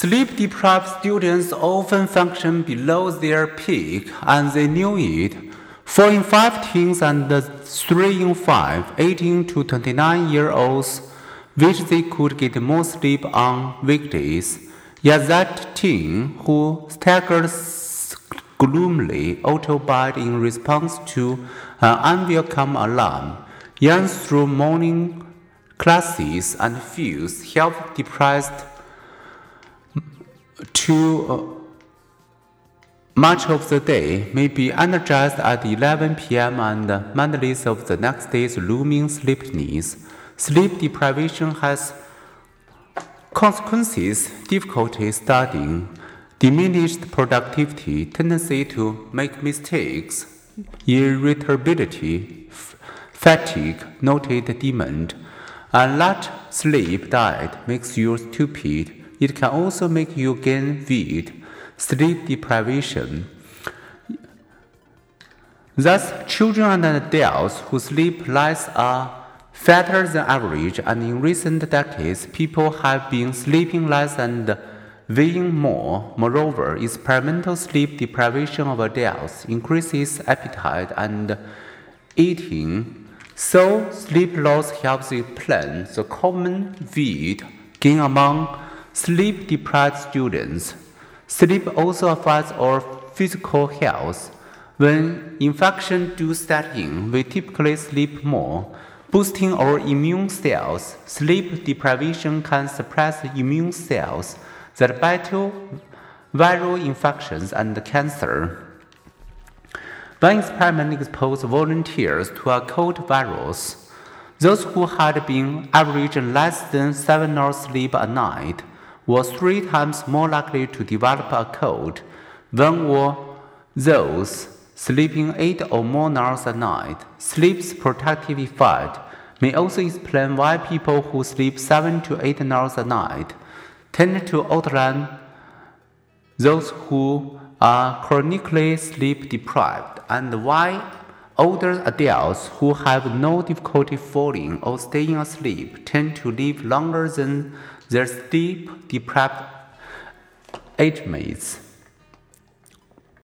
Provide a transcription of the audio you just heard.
Sleep deprived students often function below their peak and they knew it. 4 in 5 teens and 3 in 5 18 to 29 year olds wish they could get more sleep on weekdays. Yet that teen who staggered gloomily autobide in response to an unwelcome alarm, yearns through morning classes and feels health depressed to uh, much of the day may be energized at 11 p.m. and mindless of the next day's looming sleep needs. Sleep deprivation has consequences, difficulty studying, diminished productivity, tendency to make mistakes, irritability, fatigue, noted demand. A large sleep diet makes you stupid. It can also make you gain weight. Sleep deprivation. Thus, children and adults who sleep less are fatter than average, and in recent decades, people have been sleeping less and weighing more. Moreover, experimental sleep deprivation of adults increases appetite and eating. So, sleep loss helps explain the common weight gain among sleep deprived students. Sleep also affects our physical health. When infection do set in, we typically sleep more, boosting our immune cells. Sleep deprivation can suppress immune cells that battle viral infections and cancer. One experiment exposed volunteers to a cold virus. Those who had been averaging less than seven hours sleep a night were three times more likely to develop a cold than were those sleeping eight or more hours a night. Sleep's protective effect may also explain why people who sleep seven to eight hours a night tend to outrun those who are chronically sleep deprived, and why older adults who have no difficulty falling or staying asleep tend to live longer than their sleep deprived age mates.